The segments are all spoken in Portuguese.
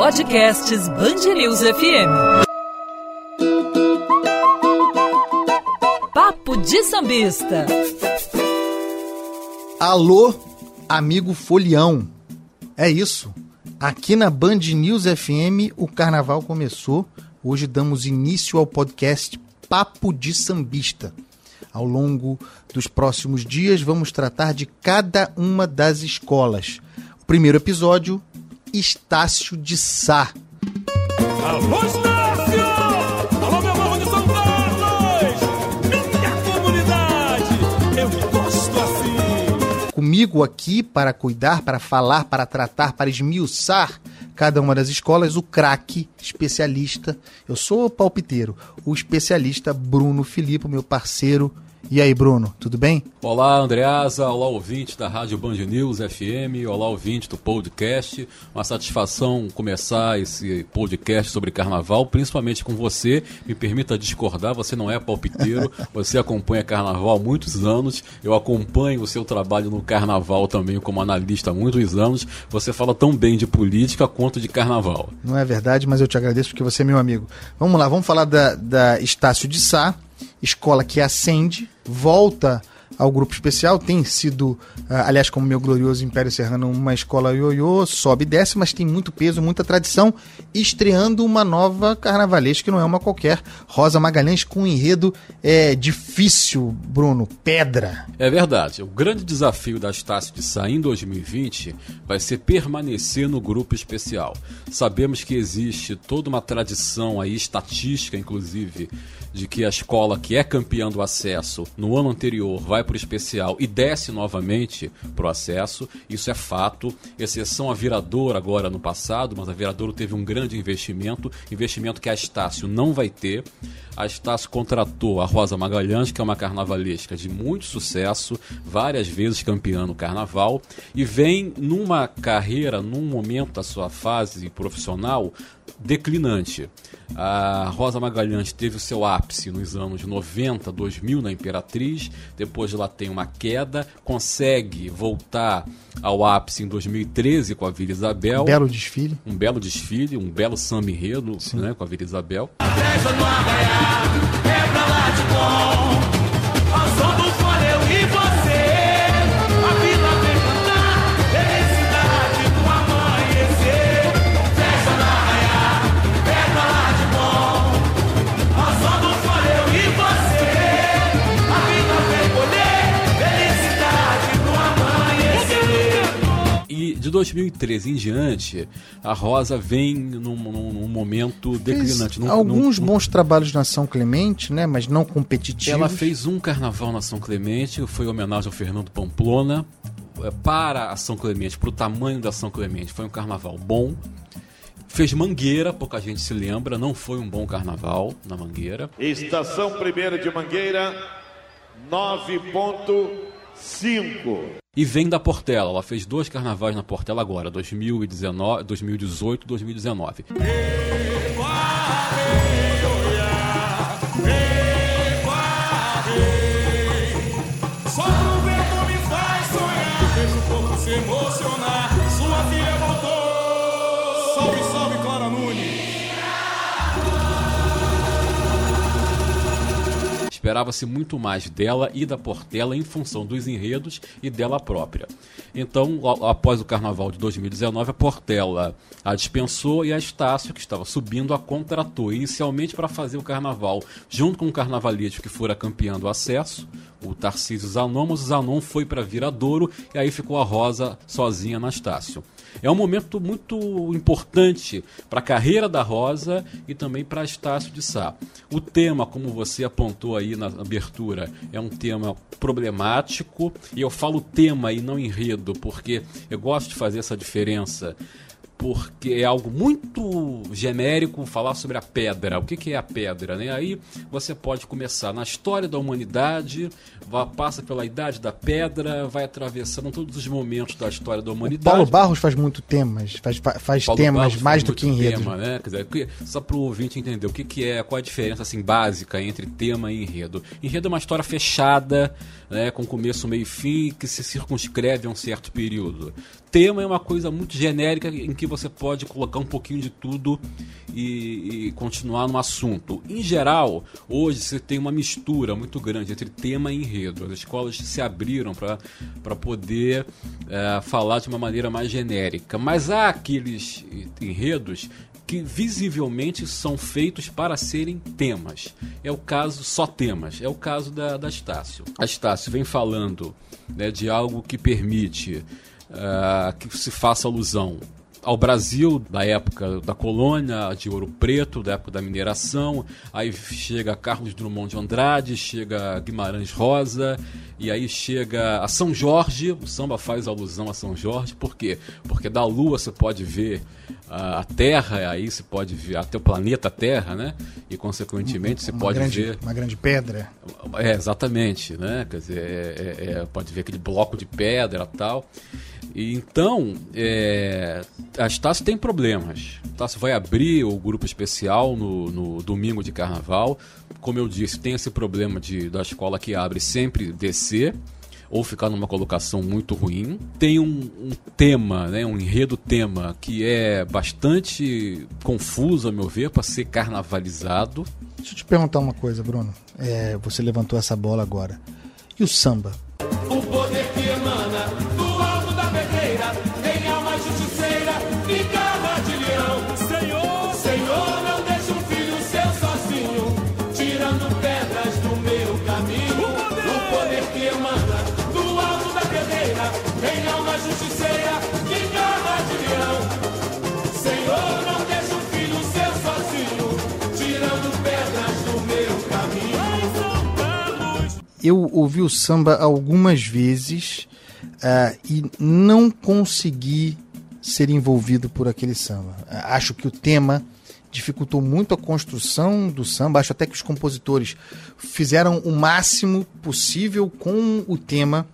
Podcasts Bangerils FM. Papo de Sambista. Alô, amigo folião. É isso. Aqui na Band News FM o carnaval começou. Hoje damos início ao podcast Papo de Sambista. Ao longo dos próximos dias vamos tratar de cada uma das escolas. O primeiro episódio, Estácio de Sá. Alô, Estácio! Alô, meu povo de São Carlos! Minha comunidade! Eu gosto assim! Comigo aqui para cuidar, para falar, para tratar, para esmiuçar cada uma das escolas, o craque especialista. Eu sou o palpiteiro, o especialista Bruno Filipe, meu parceiro e aí, Bruno, tudo bem? Olá, Andreasa. Olá, ouvinte da Rádio Band News FM. Olá, ouvinte do podcast. Uma satisfação começar esse podcast sobre carnaval, principalmente com você. Me permita discordar, você não é palpiteiro, você acompanha carnaval há muitos anos. Eu acompanho o seu trabalho no carnaval também como analista há muitos anos. Você fala tão bem de política quanto de carnaval. Não é verdade, mas eu te agradeço porque você é meu amigo. Vamos lá, vamos falar da, da Estácio de Sá escola que acende, volta ao grupo especial. Tem sido, ah, aliás, como meu glorioso Império Serrano, uma escola ioiô, sobe e desce, mas tem muito peso, muita tradição, estreando uma nova carnavalesca que não é uma qualquer. Rosa Magalhães com um enredo é difícil, Bruno, pedra. É verdade. O grande desafio da Estácio de Sá em 2020 vai ser permanecer no grupo especial. Sabemos que existe toda uma tradição aí, estatística inclusive, de que a escola que é campeã do acesso no ano anterior vai para o especial e desce novamente para o acesso. Isso é fato. Exceção a Viradouro agora no passado, mas a Viradouro teve um grande investimento, investimento que a Estácio não vai ter. A Estácio contratou a Rosa Magalhães, que é uma carnavalesca de muito sucesso, várias vezes campeã no carnaval, e vem numa carreira, num momento da sua fase profissional declinante. A Rosa Magalhães teve o seu ápice nos anos 90, 2000 na Imperatriz, depois ela tem uma queda, consegue voltar ao ápice em 2013 com a Vila Isabel. Um belo desfile. Um belo desfile, um belo samba enredo né, com a Vila Isabel. É 2013 em diante, a Rosa vem num, num- num momento declinante. num- alguns num- bons trabalhos na São Clemente, né, mas não competitivos. Ela fez um carnaval na São Clemente, foi em homenagem ao Fernando Pamplona. É, Para a São Clemente, para o tamanho da São Clemente, foi um carnaval bom. Fez Mangueira, pouca gente se lembra, não foi um bom carnaval na Mangueira. Estação Primeira de Mangueira, 9.5. E vem da Portela, ela fez dois carnavais na Portela agora, 2019, 2018 e 2019. Só Esperava-se muito mais dela e da Portela em função dos enredos e dela própria. Então, após o carnaval de 2019, a Portela a dispensou e a Estácio, que estava subindo, a contratou inicialmente para fazer o carnaval, junto com o carnavalesco que fora campeão do acesso, o Tarcísio Zanon, mas o Zanon foi para Viradouro e aí ficou a Rosa sozinha na Estácio. É um momento muito importante para a carreira da Rosa e também para Estácio de Sá. O tema, como você apontou aí na abertura, é um tema problemático e eu falo tema e não enredo porque eu gosto de fazer essa diferença porque é algo muito genérico falar sobre a pedra. O que, que é a pedra? Né? Aí você pode começar na história da humanidade, vai, passa pela idade da pedra, vai atravessando todos os momentos da história da humanidade. Paulo Barros faz muito temas, faz, faz temas Barros mais faz do que muito enredos. Tema, né? Quer dizer, só para o ouvinte entender o que, que é, qual a diferença assim, básica entre tema e enredo. Enredo é uma história fechada, né, com começo, meio e fim, que se circunscreve a um certo período. Tema é uma coisa muito genérica em que você pode colocar um pouquinho de tudo e, e continuar no assunto. Em geral, hoje você tem uma mistura muito grande entre tema e enredo. As escolas se abriram para poder é, falar de uma maneira mais genérica. Mas há aqueles enredos que visivelmente são feitos para serem temas. É o caso, só temas, é o caso da, da Estácio. A Estácio vem falando né, de algo que permite uh, que se faça alusão ao Brasil da época da colônia, de Ouro Preto, da época da mineração. Aí chega Carlos Drummond de Andrade, chega Guimarães Rosa, e aí chega a São Jorge. O samba faz alusão a São Jorge, por quê? Porque da Lua você pode ver a Terra, aí você pode ver até o planeta Terra, né? E consequentemente você pode grande, ver. Uma grande pedra. É, exatamente, né? Quer dizer, é, é, é, pode ver aquele bloco de pedra tal. E então, é, a Estácio tem problemas. A Estácio vai abrir o grupo especial no, no, domingo de carnaval. Como eu disse, tem esse problema de, da escola que abre sempre descer ou ficar numa colocação muito ruim. Tem um, um, tema, né, um enredo tema que é bastante confuso, a meu ver, para ser carnavalizado. Deixa eu te perguntar uma coisa, Bruno. É, você levantou essa bola agora. E o samba? Eu ouvi o samba algumas vezes uh, e não consegui ser envolvido por aquele samba. Uh, acho que o tema dificultou muito a construção do samba. Acho até que os compositores fizeram o máximo possível com o tema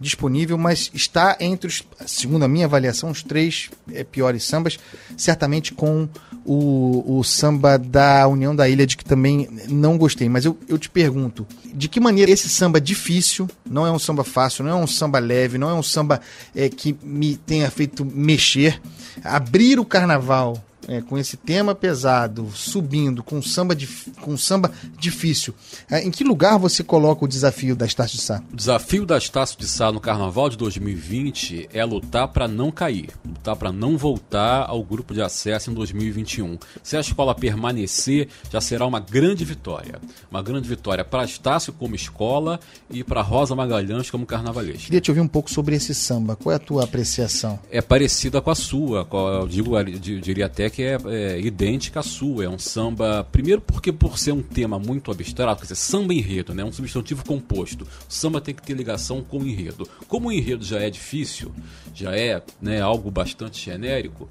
disponível, mas está entre os, segundo a minha avaliação, os três é, piores sambas, certamente com o, o samba da União da Ilha, de que também não gostei. Mas eu, eu te pergunto, de que maneira esse samba difícil, não é um samba fácil, não é um samba leve, não é um samba é, que me tenha feito mexer, abrir o carnaval é, com esse tema pesado, subindo, com samba, dif com samba difícil. É, em que lugar você coloca o desafio da Estácio de Sá? O desafio da Estácio de Sá no Carnaval de 2020 é lutar para não cair, lutar para não voltar ao grupo de acesso em 2021. Se a escola permanecer, já será uma grande vitória. Uma grande vitória para Estácio como escola e para Rosa Magalhães como carnavalesca. Queria te ouvir um pouco sobre esse samba. Qual é a tua apreciação? É parecida com a sua. Eu digo, eu diria até que é, é, idêntica à sua. É um samba. Primeiro, porque por ser um tema muito abstrato, quer dizer, samba enredo, né? um substantivo composto. O samba tem que ter ligação com o enredo. Como o enredo já é difícil, já é né, algo bastante genérico,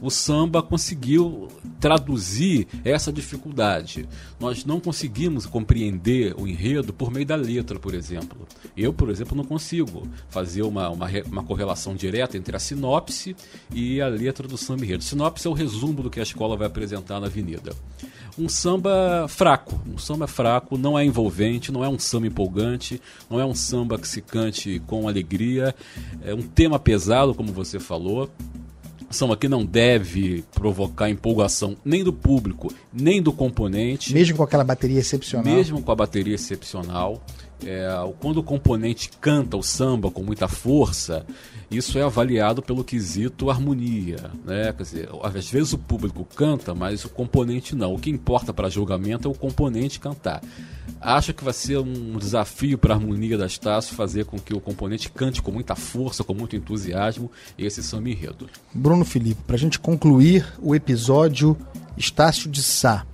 o samba conseguiu traduzir essa dificuldade. Nós não conseguimos compreender o enredo por meio da letra, por exemplo. Eu, por exemplo, não consigo fazer uma, uma, uma correlação direta entre a sinopse e a letra do samba enredo. Sinopse é o resumo do que a escola vai apresentar na avenida. Um samba fraco, um samba fraco, não é envolvente, não é um samba empolgante, não é um samba que se cante com alegria, é um tema pesado, como você falou, samba que não deve provocar empolgação nem do público, nem do componente. Mesmo com aquela bateria excepcional. Mesmo com a bateria excepcional. É, quando o componente canta o samba com muita força, isso é avaliado pelo quesito harmonia. Né? Quer dizer, às vezes o público canta, mas o componente não. O que importa para julgamento é o componente cantar. Acho que vai ser um desafio para a harmonia da Estácio fazer com que o componente cante com muita força, com muito entusiasmo esse samba enredo. Bruno Felipe, para a gente concluir o episódio Estácio de Sá,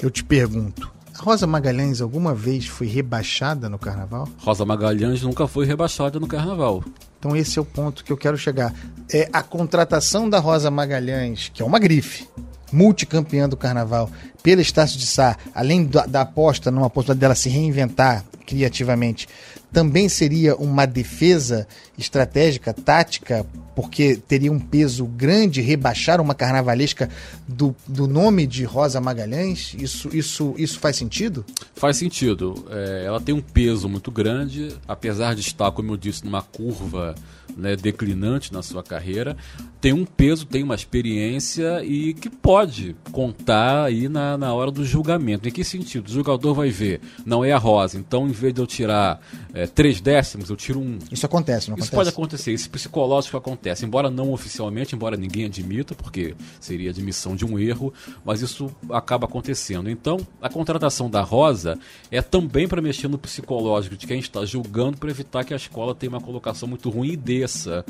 eu te pergunto, Rosa Magalhães alguma vez foi rebaixada no carnaval? Rosa Magalhães nunca foi rebaixada no carnaval. Então esse é o ponto que eu quero chegar. É a contratação da Rosa Magalhães, que é uma grife, multicampeã do carnaval, pela Estácio de Sá, além da, da aposta numa possibilidade dela se reinventar criativamente, também seria uma defesa estratégica, tática porque teria um peso grande rebaixar uma carnavalesca do, do nome de Rosa Magalhães? Isso, isso, isso faz sentido? Faz sentido. É, ela tem um peso muito grande, apesar de estar, como eu disse, numa curva né, declinante na sua carreira, tem um peso, tem uma experiência e que pode contar aí na, na hora do julgamento. Em que sentido? O jogador vai ver, não é a Rosa, então em vez de eu tirar é, três décimos, eu tiro um. Isso acontece, não Isso acontece? pode acontecer, esse psicológico acontece, embora não oficialmente, embora ninguém admita, porque seria admissão de um erro, mas isso acaba acontecendo. Então, a contratação da Rosa é também para mexer no psicológico de quem está julgando para evitar que a escola tenha uma colocação muito ruim e desça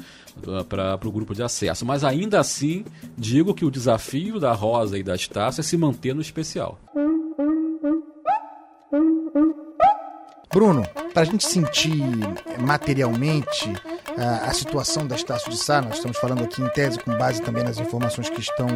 para o grupo de acesso. Mas ainda assim, digo que o desafio da Rosa e da Estácio é se manter no especial. Bruno, para a gente sentir materialmente a, a situação da Estácio de Sá, nós estamos falando aqui em tese com base também nas informações que estão,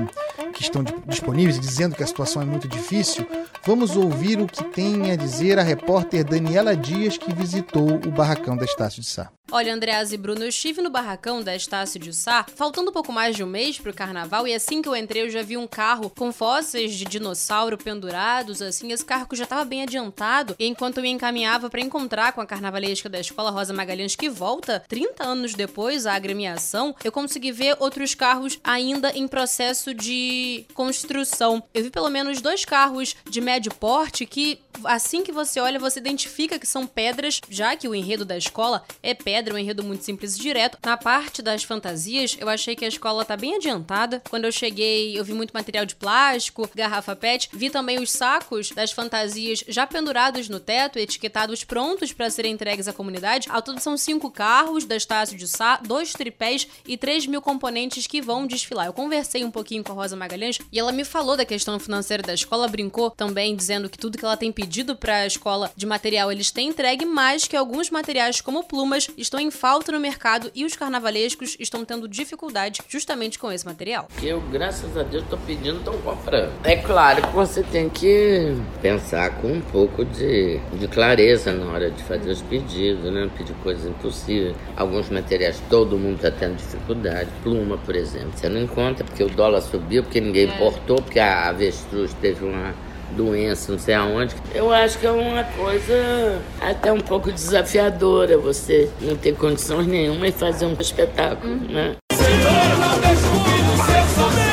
que estão di- disponíveis, dizendo que a situação é muito difícil, vamos ouvir o que tem a dizer a repórter Daniela Dias, que visitou o barracão da Estácio de Sá. Olha, Andreas e Bruno, eu estive no barracão da Estácio de Sá, faltando um pouco mais de um mês pro carnaval, e assim que eu entrei eu já vi um carro com fósseis de dinossauro pendurados, assim, esse carro já tava bem adiantado, e enquanto eu me encaminhava pra encontrar com a carnavalesca da Escola Rosa Magalhães, que volta 30 anos depois à agremiação, eu consegui ver outros carros ainda em processo de construção. Eu vi pelo menos dois carros de médio porte que, assim que você olha, você identifica que são pedras, já que o enredo da escola é pedra, um enredo muito simples e direto. Na parte das fantasias, eu achei que a escola tá bem adiantada. Quando eu cheguei, eu vi muito material de plástico, garrafa PET, vi também os sacos das fantasias já pendurados no teto, etiquetados prontos para serem entregues à comunidade. Ao todo são cinco carros da Estácio de Sá, dois tripés e 3 mil componentes que vão desfilar. Eu conversei um pouquinho com a Rosa Magalhães e ela me falou da questão financeira da escola, brincou também dizendo que tudo que ela tem pedido para a escola de material eles têm entregue, mas que alguns materiais como plumas estão em falta no mercado e os carnavalescos estão tendo dificuldade justamente com esse material. eu, graças a Deus, tô pedindo, estão comprando. É claro que você tem que pensar com um pouco de, de clareza na hora de fazer os pedidos, né? Pedir coisas impossíveis. Alguns materiais todo mundo tá tendo dificuldade. Pluma, por exemplo. Você não encontra porque o dólar subiu, porque ninguém importou, porque a avestruz teve uma doença, não sei aonde. Eu acho que é uma coisa até um pouco desafiadora você não ter condições nenhuma e fazer um espetáculo, né? Senhor, não deixe o filho seu sofrer,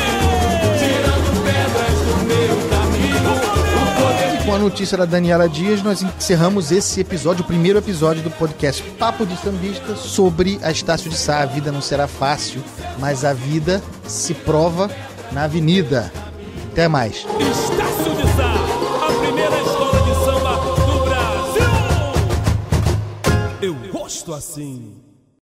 tirando pedras do meu caminho. O poder E com a notícia da Daniela Dias, nós encerramos esse episódio, o primeiro episódio do podcast Papo de Sambista sobre a Estácio de Sá. A vida não será fácil, mas a vida se prova na avenida. Até mais. Estácio assim.